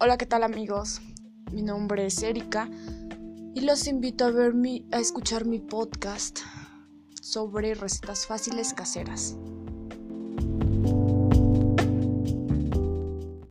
Hola, ¿qué tal amigos? Mi nombre es Erika y los invito a ver mi, a escuchar mi podcast sobre recetas fáciles caseras.